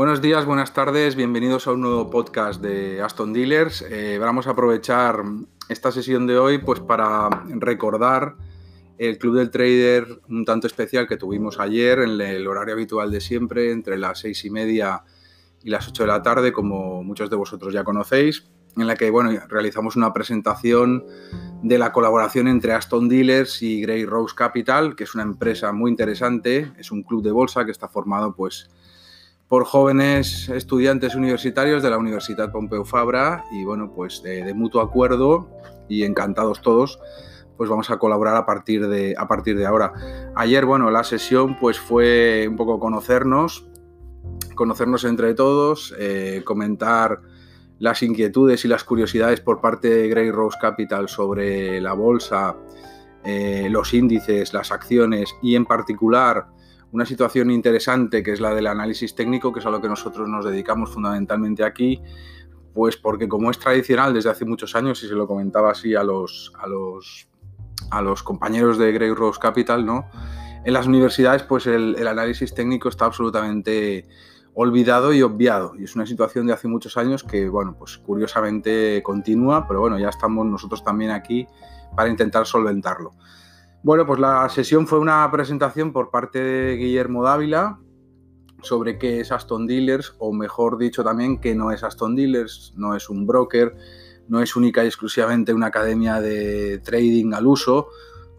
Buenos días, buenas tardes, bienvenidos a un nuevo podcast de Aston Dealers. Eh, vamos a aprovechar esta sesión de hoy pues, para recordar el Club del Trader un tanto especial que tuvimos ayer en el horario habitual de siempre, entre las seis y media y las 8 de la tarde, como muchos de vosotros ya conocéis, en la que bueno, realizamos una presentación de la colaboración entre Aston Dealers y Grey Rose Capital, que es una empresa muy interesante, es un club de bolsa que está formado pues por jóvenes estudiantes universitarios de la Universidad Pompeu Fabra y bueno, pues de, mutuo acuerdo y encantados todos, pues vamos a colaborar a partir de, a partir de ahora. Ayer, bueno, la sesión pues fue un poco conocernos, conocernos entre todos, eh, comentar las inquietudes y las curiosidades por parte de Grey Rose Capital sobre la bolsa, eh, los índices, las acciones y en particular una situación interesante que es la del análisis técnico, que es a lo que nosotros nos dedicamos fundamentalmente aquí, pues porque como es tradicional desde hace muchos años, y se lo comentaba así a los, a los, a los compañeros de Grey Rose Capital, ¿no? En las universidades, pues el, análisis técnico está absolutamente olvidado y obviado. Y es una situación de hace muchos años que, bueno, pues curiosamente continúa, pero bueno, ya estamos nosotros también aquí para intentar solventarlo. Bueno, pues la sesión fue una presentación por parte de Guillermo Dávila sobre qué es Aston Dealers, o mejor dicho también que no es Aston Dealers, no es un broker, no es única y exclusivamente una academia de trading al uso,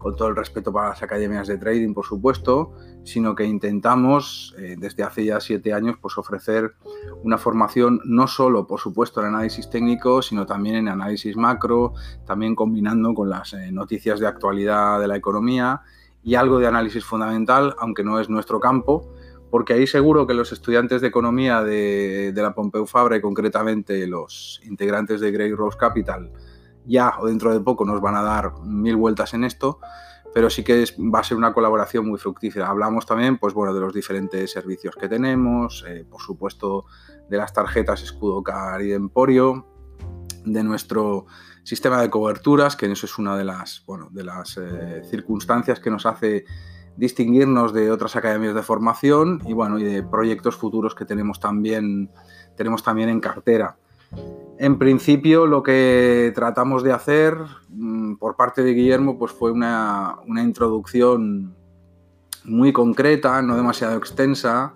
con todo el respeto para las academias de trading, por supuesto, sino que intentamos eh, desde hace ya siete años pues, ofrecer una formación no solo, por supuesto, en análisis técnico, sino también en análisis macro, también combinando con las eh, noticias de actualidad de la economía y algo de análisis fundamental, aunque no es nuestro campo, porque ahí seguro que los estudiantes de economía de, de la Pompeu Fabra y concretamente los integrantes de Grey Rose Capital, ya o dentro de poco nos van a dar mil vueltas en esto, pero sí que va a ser una colaboración muy fructífera. Hablamos también, pues bueno, de los diferentes servicios que tenemos, eh, por supuesto, de las tarjetas Escudo Car y de Emporio, de nuestro sistema de coberturas, que eso es una de las, bueno, de las eh, circunstancias que nos hace distinguirnos de otras academias de formación y bueno, y de proyectos futuros que tenemos también, tenemos también en cartera. En principio, lo que tratamos de hacer mm, por parte de Guillermo pues fue una, introducción muy concreta, no demasiado extensa,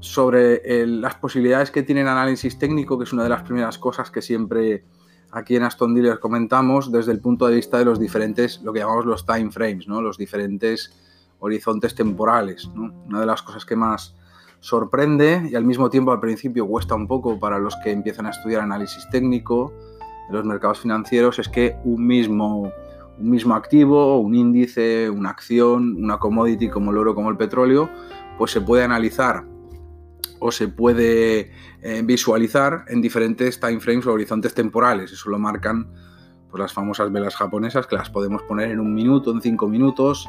sobre las posibilidades que tiene el análisis técnico, que es una de las primeras cosas que siempre aquí en Aston Dealers comentamos desde el punto de vista de los diferentes, lo que llamamos los time frames, ¿no? los diferentes horizontes temporales. Una de las cosas que más sorprende y al mismo tiempo al principio cuesta un poco para los que empiezan a estudiar análisis técnico de los mercados financieros es que un mismo, un mismo activo, un índice, una acción, una commodity como el oro, como el petróleo, pues se puede analizar o se puede eh, visualizar en diferentes time frames o horizontes temporales. Eso lo marcan pues, las famosas velas japonesas que las podemos poner en un minuto, en cinco minutos,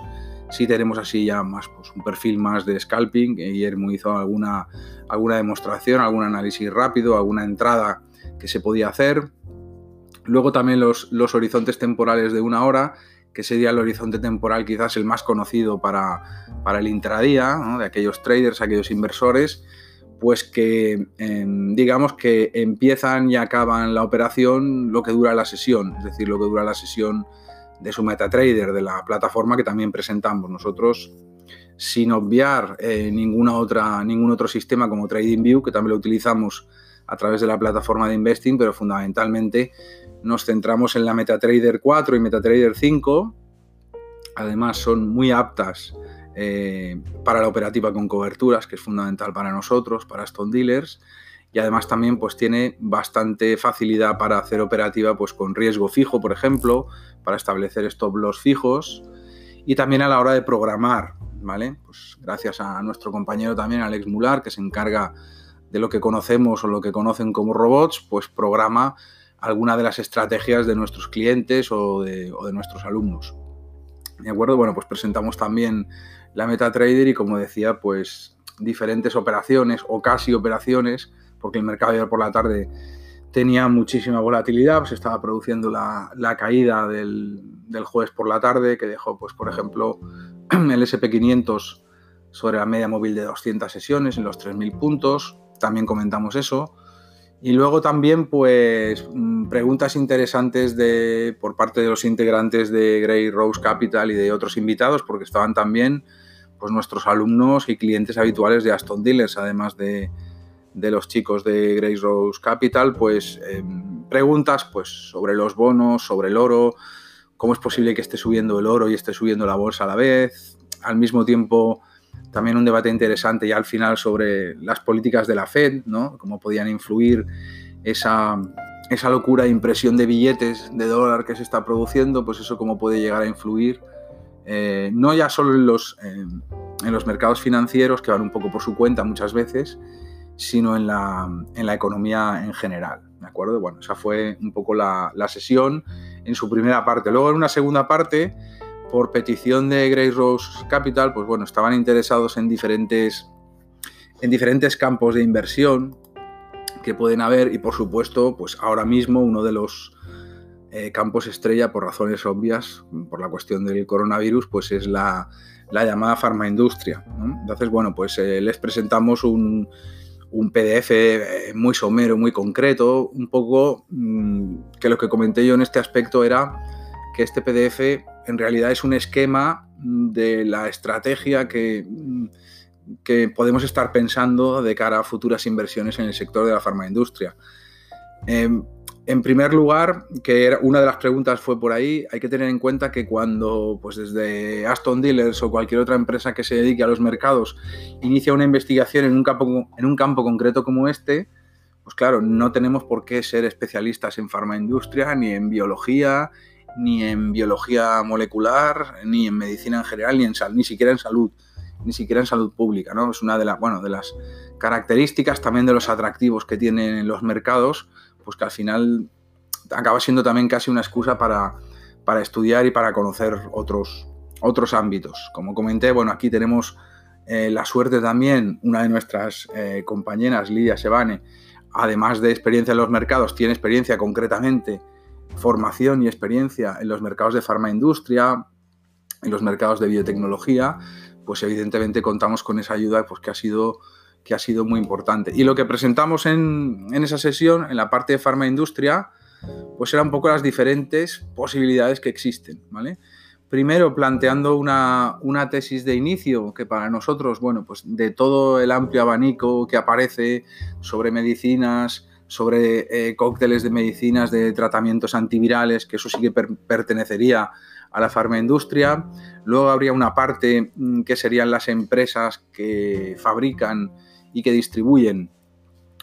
si tenemos así ya más pues, un perfil más de scalping. Guillermo hizo alguna, alguna demostración, algún análisis rápido, alguna entrada que se podía hacer. Luego también los, los horizontes temporales de una hora, que sería el horizonte temporal quizás el más conocido para, para el intradía, de aquellos traders, aquellos inversores, pues que em, digamos que empiezan y acaban la operación lo que dura la sesión, es decir, lo que dura la sesión de su MetaTrader, de la plataforma que también presentamos nosotros, sin obviar eh, ninguna otra, ningún otro sistema como TradingView, que también lo utilizamos a través de la plataforma de Investing, pero fundamentalmente nos centramos en la MetaTrader 4 y MetaTrader 5. Además son muy aptas eh, para la operativa con coberturas, que es fundamental para nosotros, para Stone Dealers y además también pues tiene bastante facilidad para hacer operativa pues con riesgo fijo, por ejemplo, para establecer stop loss fijos y también a la hora de programar, ¿vale? Pues gracias a nuestro compañero también Alex Mular que se encarga de lo que conocemos o lo que conocen como robots, pues programa alguna de las estrategias de nuestros clientes o de, o de nuestros alumnos. ¿De acuerdo? Bueno, pues presentamos también la MetaTrader y como decía, pues diferentes operaciones o casi operaciones porque el mercado ayer por la tarde tenía muchísima volatilidad, pues estaba produciendo la, caída del, jueves por la tarde, que dejó, pues, por ejemplo, el SP500 sobre la media móvil de 200 sesiones en los 3.000 puntos. también comentamos eso. Y luego también, pues, mm, preguntas interesantes de, por parte de los integrantes de Grey Rose Capital y de otros invitados, porque estaban también pues, nuestros alumnos y clientes habituales de Aston Dealers, además de, los chicos de Grey Rose Capital, pues em, preguntas pues, sobre los bonos, sobre el oro, cómo es posible que esté subiendo el oro y esté subiendo la bolsa a la vez, al mismo tiempo también un debate interesante ya al final sobre las políticas de la Fed, ¿no? Cómo podían influir esa, esa locura de impresión de billetes de dólar que se está produciendo, pues eso cómo puede llegar a influir, eh, no ya solo en los, en los mercados financieros, que van un poco por su cuenta muchas veces, sino en la, en la economía en general. ¿De acuerdo? Bueno, esa fue un poco la, la sesión en su primera parte. Luego en una segunda parte por petición de Grey Rose Capital, pues bueno, estaban interesados en diferentes, en diferentes campos de inversión que pueden haber y por supuesto, pues ahora mismo uno de los eh, campos estrella por razones obvias, por la cuestión del coronavirus, pues es la, llamada farmaindustria. Entonces, bueno, pues eh, les presentamos un, un PDF eh, muy somero, muy concreto, un poco mm, que lo que comenté yo en este aspecto era que este PDF en realidad es un esquema de la estrategia que, que podemos estar pensando de cara a futuras inversiones en el sector de la farmaindustria. Em, en primer lugar, que era, una de las preguntas fue por ahí, hay que tener en cuenta que cuando, pues desde Aston Dealers o cualquier otra empresa que se dedique a los mercados inicia una investigación en un campo, en un campo concreto como este, pues claro, no tenemos por qué ser especialistas en farmaindustria, ni en biología, ni en biología molecular, ni en medicina en general, ni, en ni siquiera en salud, ni siquiera en salud pública. ¿no? Es una de, bueno, de las características también de los atractivos que tienen los mercados, pues que al final acaba siendo también casi una excusa para, para estudiar y para conocer otros, otros ámbitos. Como comenté, bueno, aquí tenemos eh, la suerte también, una de nuestras eh, compañeras, Lidia Sebane, además de experiencia en los mercados, tiene experiencia concretamente formación y experiencia en los mercados de farmaindustria, en los mercados de biotecnología, pues evidentemente contamos con esa ayuda pues, que, ha sido, que ha sido muy importante. Y lo que presentamos en, esa sesión, en la parte de farmaindustria, pues eran un poco las diferentes posibilidades que existen, ¿vale? Primero, planteando una, una, tesis de inicio que para nosotros, bueno, pues de todo el amplio abanico que aparece sobre medicinas, sobre eh, cócteles de medicinas, de tratamientos antivirales, que eso sí que pertenecería a la farmaindustria. Luego habría una parte mm, que serían las empresas que fabrican y que distribuyen,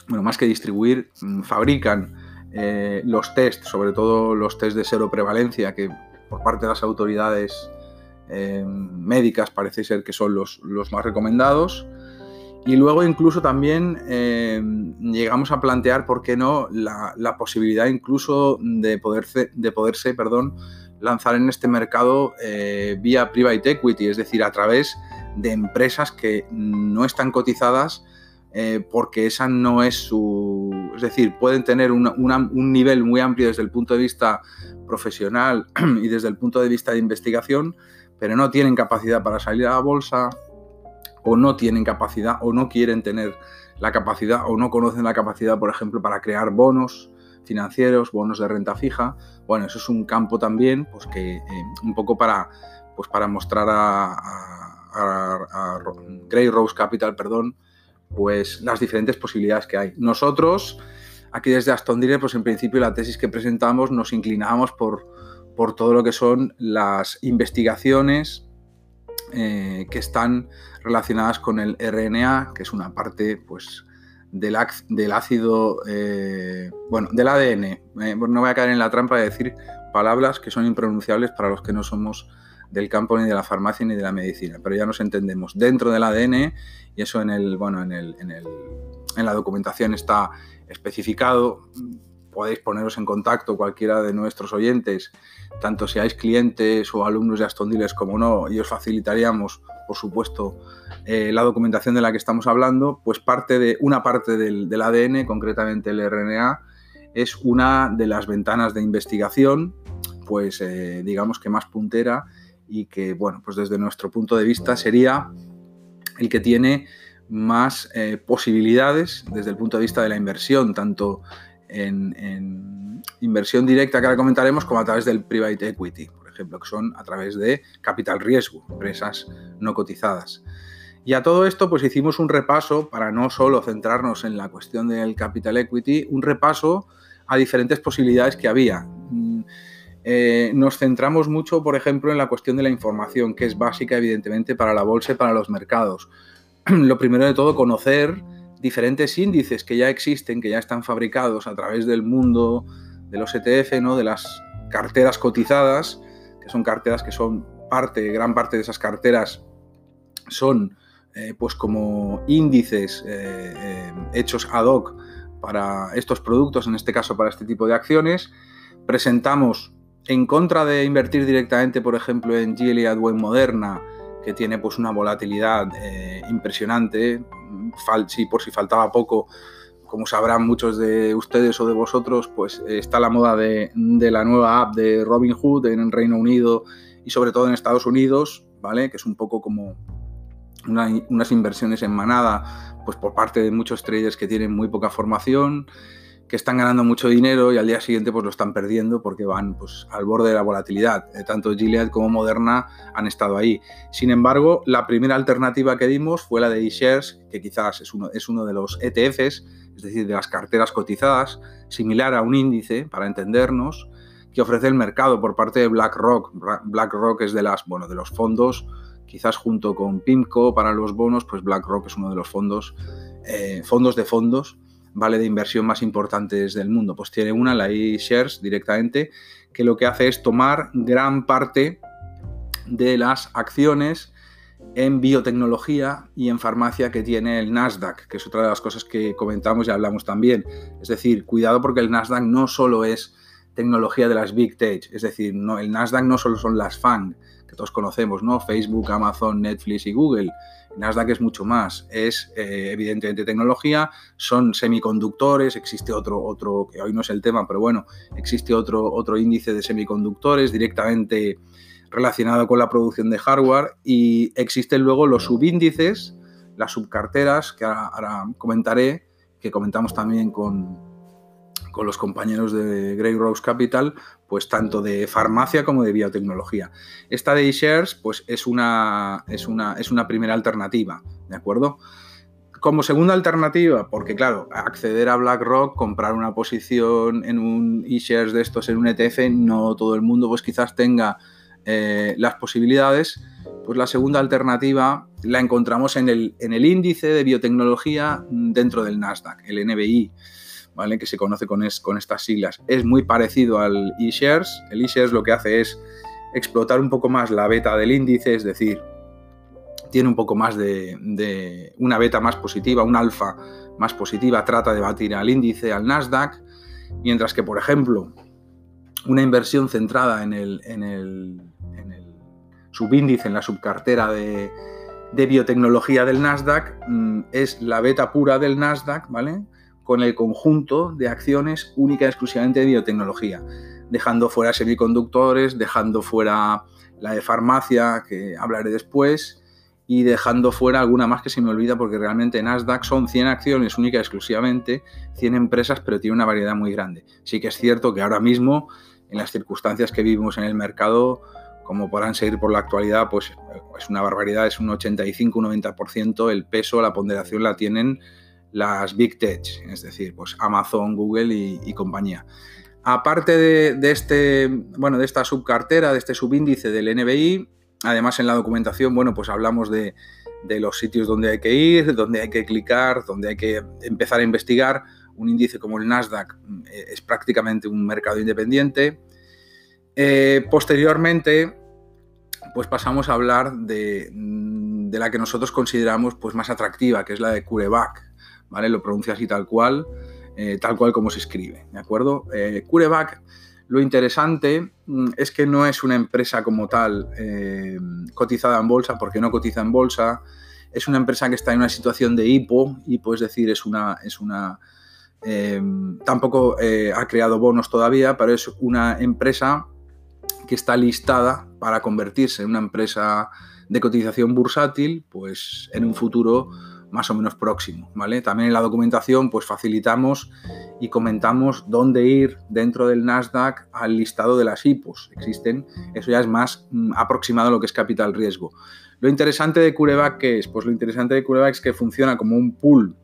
bueno, más que distribuir, mm, fabrican eh, los test, sobre todo los test de seroprevalencia, que por parte de las autoridades eh, médicas parece ser que son los, los más recomendados. Y luego incluso también eh, llegamos a plantear, ¿por qué no?, la, posibilidad incluso de poderse, de poderse perdón, lanzar en este mercado eh, vía private equity, es decir, a través de empresas que no están cotizadas eh, porque esa no es su... Es decir, pueden tener un nivel muy amplio desde el punto de vista profesional y desde el punto de vista de investigación, pero no tienen capacidad para salir a la bolsa, o no tienen capacidad o no quieren tener la capacidad o no conocen la capacidad, por ejemplo, para crear bonos financieros, bonos de renta fija. Bueno, eso es un campo también, pues que eh, un poco para, pues para mostrar a, Grey Rose Capital, perdón, pues las diferentes posibilidades que hay. Nosotros, aquí desde Aston Dire, pues en principio la tesis que presentamos nos inclinamos por, por todo lo que son las investigaciones eh, que están relacionadas con el RNA, que es una parte pues, del, del ácido, eh, bueno, del ADN. Eh, no voy a caer en la trampa de decir palabras que son impronunciables para los que no somos del campo ni de la farmacia ni de la medicina, pero ya nos entendemos dentro del ADN y eso en el, bueno, en, el, en, el, en la documentación está especificado. Podéis poneros en contacto cualquiera de nuestros oyentes, tanto seáis clientes o alumnos de Aston como no, y os facilitaríamos, por supuesto, eh, la documentación de la que estamos hablando, pues parte de una parte del, ADN, concretamente el RNA, es una de las ventanas de investigación, pues eh, digamos que más puntera y que, bueno, pues desde nuestro punto de vista sería el que tiene más eh, posibilidades desde el punto de vista de la inversión, tanto en, inversión directa que ahora comentaremos como a través del private equity, por ejemplo, que son a través de capital riesgo, empresas no cotizadas. Y a todo esto, pues hicimos un repaso, para no solo centrarnos en la cuestión del capital equity, un repaso a diferentes posibilidades que había. Eh, nos centramos mucho, por ejemplo, en la cuestión de la información, que es básica, evidentemente, para la bolsa y para los mercados. Lo primero de todo, conocer diferentes índices que ya existen, que ya están fabricados a través del mundo de los ETF, ¿no? de las carteras cotizadas, que son carteras que son parte, gran parte de esas carteras son eh, pues como índices eh, hechos ad hoc para estos productos, en este caso para este tipo de acciones. Presentamos en contra de invertir directamente, por ejemplo, en Gilead en Moderna, que tiene pues una volatilidad impresionante, si por si faltaba poco, como sabrán muchos de ustedes o de vosotros, pues está la moda de, la nueva app de Robinhood en el Reino Unido y sobre todo en Estados Unidos, ¿vale? Que es un poco como unas inversiones en manada, pues por parte de muchos traders que tienen muy poca formación, que están ganando mucho dinero y al día siguiente pues lo están perdiendo porque van pues, al borde de la volatilidad. Eh, tanto Gilead como Moderna han estado ahí. Sin embargo, la primera alternativa que dimos fue la de eShares, que quizás es uno, es uno de los ETFs, es decir, de las carteras cotizadas, similar a un índice, para entendernos, que ofrece el mercado por parte de BlackRock. BlackRock es de, las, bueno, de los fondos quizás junto con PIMCO para los bonos, pues BlackRock es uno de los fondos, eh, fondos de fondos, ¿vale? De inversión más importantes del mundo. Pues tiene una, la eShares directamente, que lo que hace es tomar gran parte de las acciones en biotecnología y en farmacia que tiene el Nasdaq, que es otra de las cosas que comentamos y hablamos también. Es decir, cuidado porque el Nasdaq no solo es tecnología de las Big Tech, es decir, no, el Nasdaq no solo son las FANG, todos conocemos, ¿no? Facebook, Amazon, Netflix y Google. Nasdaq es mucho más, es eh, evidentemente tecnología, son semiconductores, existe otro, otro, que hoy no es el tema, pero bueno, existe otro, otro índice de semiconductores directamente relacionado con la producción de hardware y existen luego los subíndices, las subcarteras, que ahora comentaré, que comentamos también con, con los compañeros de Grey Rose Capital, pues tanto de farmacia como de biotecnología. Esta de eShares, pues es una, es una, es una primera alternativa, ¿de acuerdo? Como segunda alternativa, porque claro, acceder a BlackRock, comprar una posición en un eShares de estos en un ETF, no todo el mundo pues quizás tenga eh, las posibilidades, pues la segunda alternativa la encontramos en el, en el índice de biotecnología dentro del Nasdaq, el NBI que se conoce con, con estas siglas. Es muy parecido al eShares. El eShares lo que hace es explotar un poco más la beta del índice, es decir, tiene un poco más de, una beta más positiva, un alfa más positiva, trata de batir al índice, al Nasdaq, mientras que, por ejemplo, una inversión centrada en el, en el, subíndice, en la subcartera de, de biotecnología del Nasdaq, mm, es la beta pura del Nasdaq, ¿vale? Con el conjunto de acciones única y exclusivamente de biotecnología, dejando fuera semiconductores, dejando fuera la de farmacia, que hablaré después, y dejando fuera alguna más que se me olvida porque realmente Nasdaq son 100 acciones única y exclusivamente, 100 empresas, pero tiene una variedad muy grande. Sí que es cierto que ahora mismo, en las circunstancias que vivimos en el mercado, como podrán seguir por la actualidad, pues es una barbaridad, es un 85-90%, el peso, la ponderación la tienen las Big Tech, es decir, pues Amazon, Google y, compañía. Aparte de, este, bueno, de esta subcartera, de este subíndice del NBI, además en la documentación, bueno, pues hablamos de, los sitios donde hay que ir, donde hay que clicar, donde hay que empezar a investigar. Un índice como el Nasdaq eh, es prácticamente un mercado independiente. Eh, posteriormente, pues pasamos a hablar de, de, la que nosotros consideramos pues, más atractiva, que es la de CureVac. Lo pronuncia así tal cual, eh, tal cual como se escribe, ¿de acuerdo? Eh, lo interesante mm, es que no es una empresa como tal eh, cotizada en bolsa, porque no cotiza en bolsa, es una empresa que está en una situación de hipo, hipo es decir, es una... Es una tampoco ha creado bonos todavía, pero es una empresa que está listada para convertirse en una empresa de cotización bursátil, pues en un futuro más o menos próximo, ¿vale? También en la documentación pues facilitamos y comentamos dónde ir dentro del Nasdaq al listado de las IPOs. Existen, eso ya es más mm, aproximado a lo que es capital riesgo. Lo interesante de CureVac, ¿qué es? Pues lo interesante de CureVac es que funciona como un pool,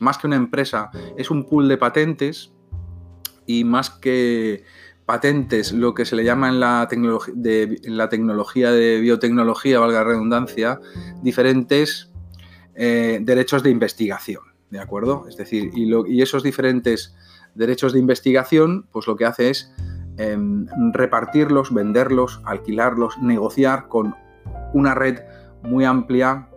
más que una empresa, es un pool de patentes y más que patentes, lo que se le llama en la tecnología de biotecnología, valga la redundancia, diferentes eh, derechos de investigación, ¿de acuerdo? Es decir, y, esos diferentes derechos de investigación, pues lo que hace es em, repartirlos, venderlos, alquilarlos, negociar con una red muy amplia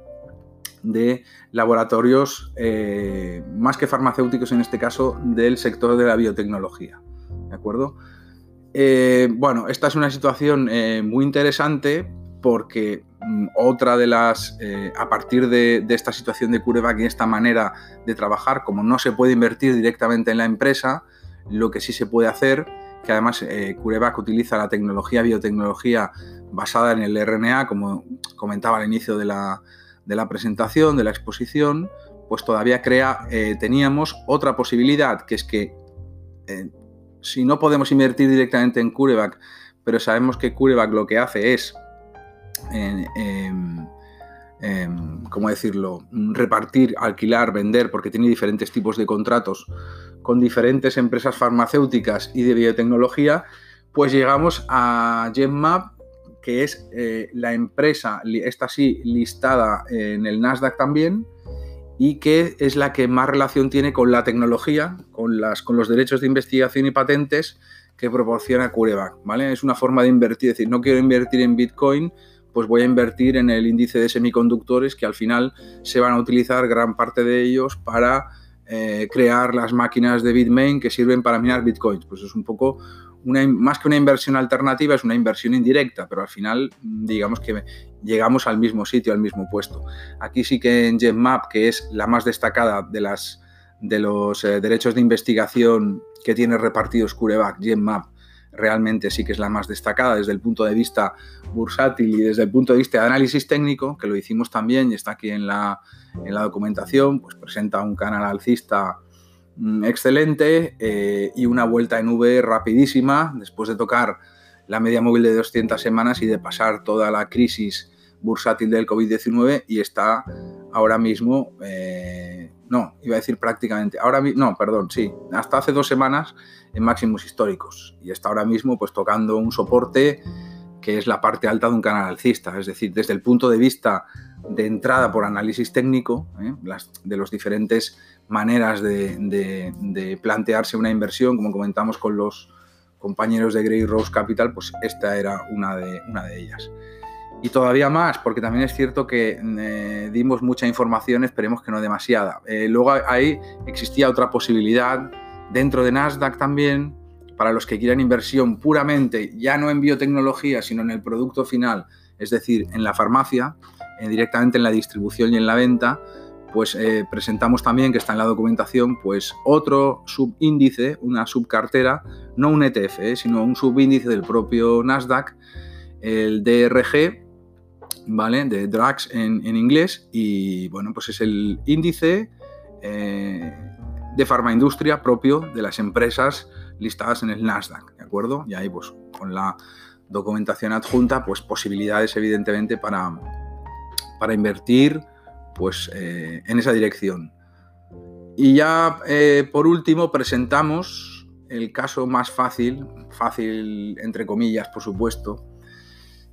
de laboratorios, eh, más que farmacéuticos en este caso, del sector de la biotecnología. ¿De acuerdo? Eh, bueno, esta es una situación muy interesante porque mm, otra de las, eh, a partir de, esta situación de CureVac y esta manera de trabajar, como no se puede invertir directamente en la empresa, lo que sí se puede hacer, que además CureVac utiliza la tecnología, biotecnología basada en el RNA, como comentaba al inicio de la, de la presentación, de la exposición, pues todavía crea, teníamos otra posibilidad, que es que si no podemos invertir directamente en CureVac, pero sabemos que CureVac lo que hace es, ¿cómo decirlo?, repartir, alquilar, vender, porque tiene diferentes tipos de contratos con diferentes empresas farmacéuticas y de biotecnología, pues llegamos a GenMap, que es eh, la empresa, esta sí, listada en el Nasdaq también, y que es la que más relación tiene con la tecnología, con los derechos de investigación y patentes que proporciona CureVac. ¿vale? Es una forma de invertir, es decir, no quiero invertir en Bitcoin, pues voy a invertir en el índice de semiconductores que al final se van a utilizar gran parte de ellos para eh, crear las máquinas de Bitmain que sirven para minar Bitcoins. Pues es un poco más que una inversión alternativa, es una inversión indirecta, pero al final digamos que llegamos al mismo sitio, al mismo puesto. Aquí sí que en GenMap, que es la más destacada de, las, de los eh, derechos de investigación que tiene repartidos CureVac, GenMap, realmente sí que es la más destacada desde el punto de vista bursátil y desde el punto de vista de análisis técnico, que lo hicimos también y está aquí en la, en la documentación, pues presenta un canal alcista Mm, excelente eh, y una vuelta en V rapidísima después de tocar la media móvil de 200 semanas y de pasar toda la crisis bursátil del COVID-19 y está ahora mismo, eh, no, iba a decir prácticamente, ahora no, perdón, sí, hasta hace dos semanas en máximos históricos y está ahora mismo pues tocando un soporte que es la parte alta de un canal alcista, es decir, desde el punto de vista de entrada por análisis técnico, ¿eh? de los diferentes maneras de, plantearse una inversión, como comentamos con los compañeros de Grey Rose Capital, pues esta era una de, una de ellas. Y todavía más, porque también es cierto que eh, dimos mucha información, esperemos que no demasiada. Eh, luego ahí existía otra posibilidad dentro de Nasdaq también, para los que quieran inversión puramente, ya no en biotecnología, sino en el producto final, es decir, en la farmacia, eh, directamente en la distribución y en la venta, pues eh, presentamos también, que está en la documentación, pues otro subíndice, una subcartera, no un ETF, eh, sino un subíndice del propio Nasdaq, el DRG, ¿vale? De Drugs en, inglés, y bueno, pues es el índice de farmaindustria propio de las empresas listadas en el Nasdaq, ¿de acuerdo? Y ahí, pues, con la documentación adjunta, pues posibilidades, evidentemente, para, para invertir pues eh, en esa dirección. Y ya eh, por último presentamos el caso más fácil, fácil entre comillas por supuesto,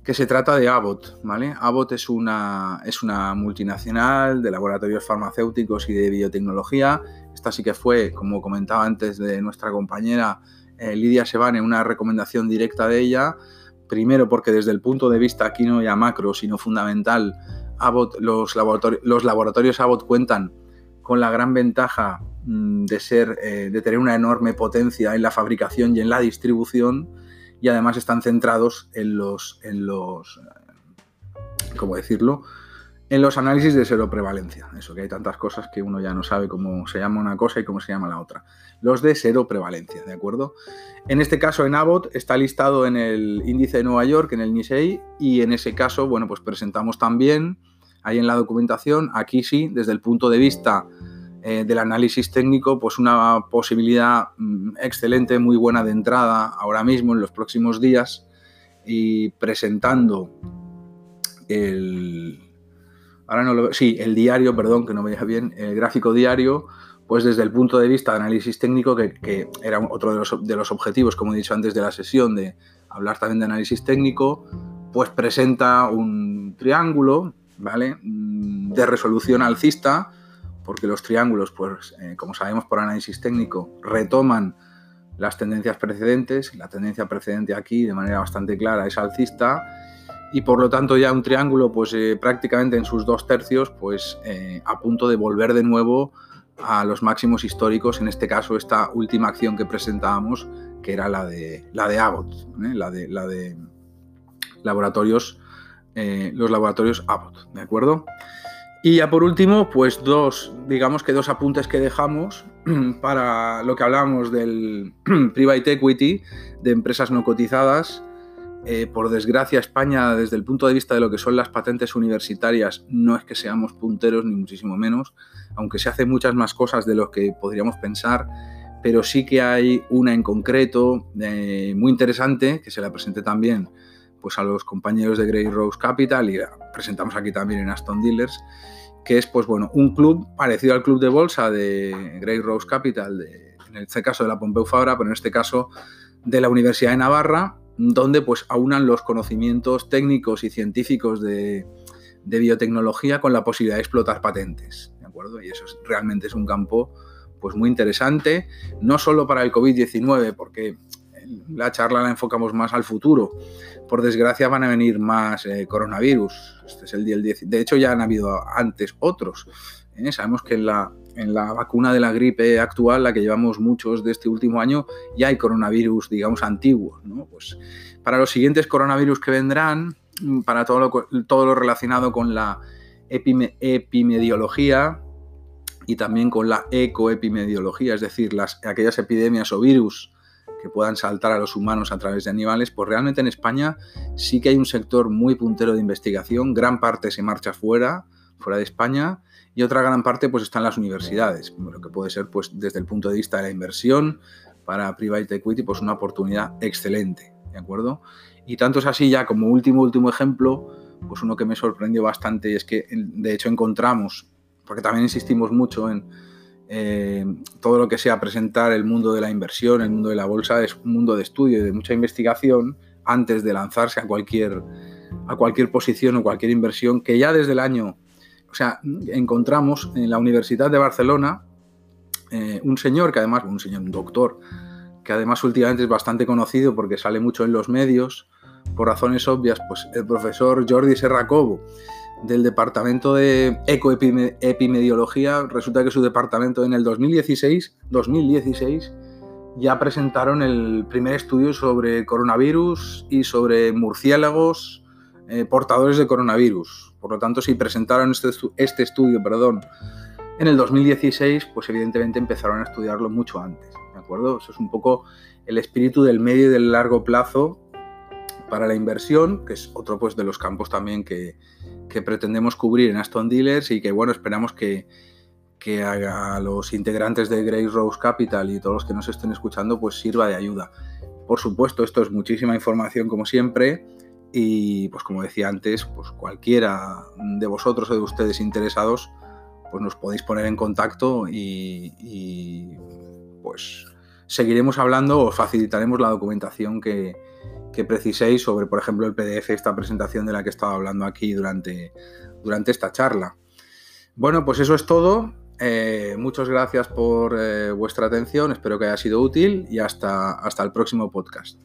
que se trata de Abbott. ¿vale? Abbott es una, es una multinacional de laboratorios farmacéuticos y de biotecnología. Esta sí que fue, como comentaba antes de nuestra compañera eh, Lidia Sebane, una recomendación directa de ella. Primero porque desde el punto de vista aquí no ya macro, sino fundamental, los, laboratorios, los laboratorios Abbott cuentan con la gran ventaja mm, de, ser, eh, de tener una enorme potencia en la fabricación y en la distribución y además están centrados en los, en los eh, ¿cómo decirlo? En los análisis de seroprevalencia. Eso que hay tantas cosas que uno ya no sabe cómo se llama una cosa y cómo se llama la otra. Los de seroprevalencia, ¿de acuerdo? En este caso, en Abbott está listado en el índice de Nueva York, en el NISEI, y en ese caso, bueno, pues presentamos también ahí en la documentación. Aquí sí, desde el punto de vista eh, del análisis técnico, pues una posibilidad mm, excelente, muy buena de entrada ahora mismo, en los próximos días, y presentando el... Ahora no Sí, el diario, perdón, que no me bien, el gráfico diario, pues desde el punto de vista de análisis técnico, que, era otro de los, de los, objetivos, como he dicho antes de la sesión, de hablar también de análisis técnico, pues presenta un triángulo, ¿vale? Mm, de resolución alcista, porque los triángulos, pues eh, como sabemos por análisis técnico, retoman las tendencias precedentes. La tendencia precedente aquí, de manera bastante clara, es alcista y por lo tanto ya un triángulo, pues eh, prácticamente en sus dos tercios, pues eh, a punto de volver de nuevo a los máximos históricos. En este caso, esta última acción que presentábamos, que era la de la de Abbott, la de la de laboratorios, los laboratorios Abbott, ¿de acuerdo? Y ya por último, pues dos, digamos que dos apuntes que dejamos para lo que hablamos del private equity, de empresas no cotizadas. Eh, por desgracia, España, desde el punto de vista de lo que son las patentes universitarias, no es que seamos punteros, ni muchísimo menos, aunque se hacen muchas más cosas de lo que podríamos pensar, pero sí que hay una en concreto eh, muy interesante, que se la presenté también pues a los compañeros de Grey Rose Capital y presentamos aquí también en Aston Dealers, que es pues bueno, un club parecido al club de bolsa de Grey Rose Capital, en este caso de la Pompeu Fabra, pero en este caso de la Universidad de Navarra, donde pues aunan los conocimientos técnicos y científicos de, biotecnología con la posibilidad de explotar patentes, ¿de acuerdo? Y eso realmente es un campo pues muy interesante, no solo para el COVID-19, porque la charla la enfocamos más al futuro. Por desgracia van a venir más eh, coronavirus. Este es el día 10. De hecho, ya han habido antes otros. ¿eh? Sabemos que en la, en la vacuna de la gripe actual, la que llevamos muchos de este último año, ya hay coronavirus, digamos, antiguos. Pues para los siguientes coronavirus que vendrán, para todo lo, todo lo relacionado con la epimediología y también con la ecoepimediología, es decir, las, aquellas epidemias o virus que puedan saltar a los humanos a través de animales, pues realmente en España sí que hay un sector muy puntero de investigación, gran parte se marcha fuera, fuera de España, y otra gran parte pues está en las universidades, lo que puede ser pues desde el punto de vista de la inversión para private equity pues una oportunidad excelente, ¿de acuerdo? Y tanto es así ya como último último ejemplo, pues uno que me sorprendió bastante es que de hecho encontramos, porque también insistimos mucho en eh, todo lo que sea presentar el mundo de la inversión, el mundo de la bolsa, es un mundo de estudio y de mucha investigación antes de lanzarse a cualquier, a cualquier posición o cualquier inversión, que ya desde el año, o sea, encontramos en la Universidad de Barcelona eh, un señor que además, un señor, un doctor, que además últimamente es bastante conocido porque sale mucho en los medios, por razones obvias, pues el profesor Jordi Serracobo, del Departamento de Ecoepimediología, resulta que su departamento en el 2016, 2016 ya presentaron el primer estudio sobre coronavirus y sobre murciélagos eh, portadores de coronavirus. Por lo tanto, si presentaron este, este estudio perdón, en el 2016, pues evidentemente empezaron a estudiarlo mucho antes. ¿De acuerdo? Eso es un poco el espíritu del medio y del largo plazo para la inversión, que es otro pues, de los campos también que, que pretendemos cubrir en Aston Dealers y que bueno, esperamos que, que a los integrantes de Grace Rose Capital y todos los que nos estén escuchando pues sirva de ayuda. Por supuesto, esto es muchísima información como siempre y pues como decía antes, pues cualquiera de vosotros o de ustedes interesados pues nos podéis poner en contacto y, y pues seguiremos hablando o facilitaremos la documentación que, que preciséis sobre, por ejemplo, el PDF, esta presentación de la que he estado hablando aquí durante, durante esta charla. Bueno, pues eso es todo. Eh, muchas gracias por eh, vuestra atención, espero que haya sido útil y hasta, hasta el próximo podcast.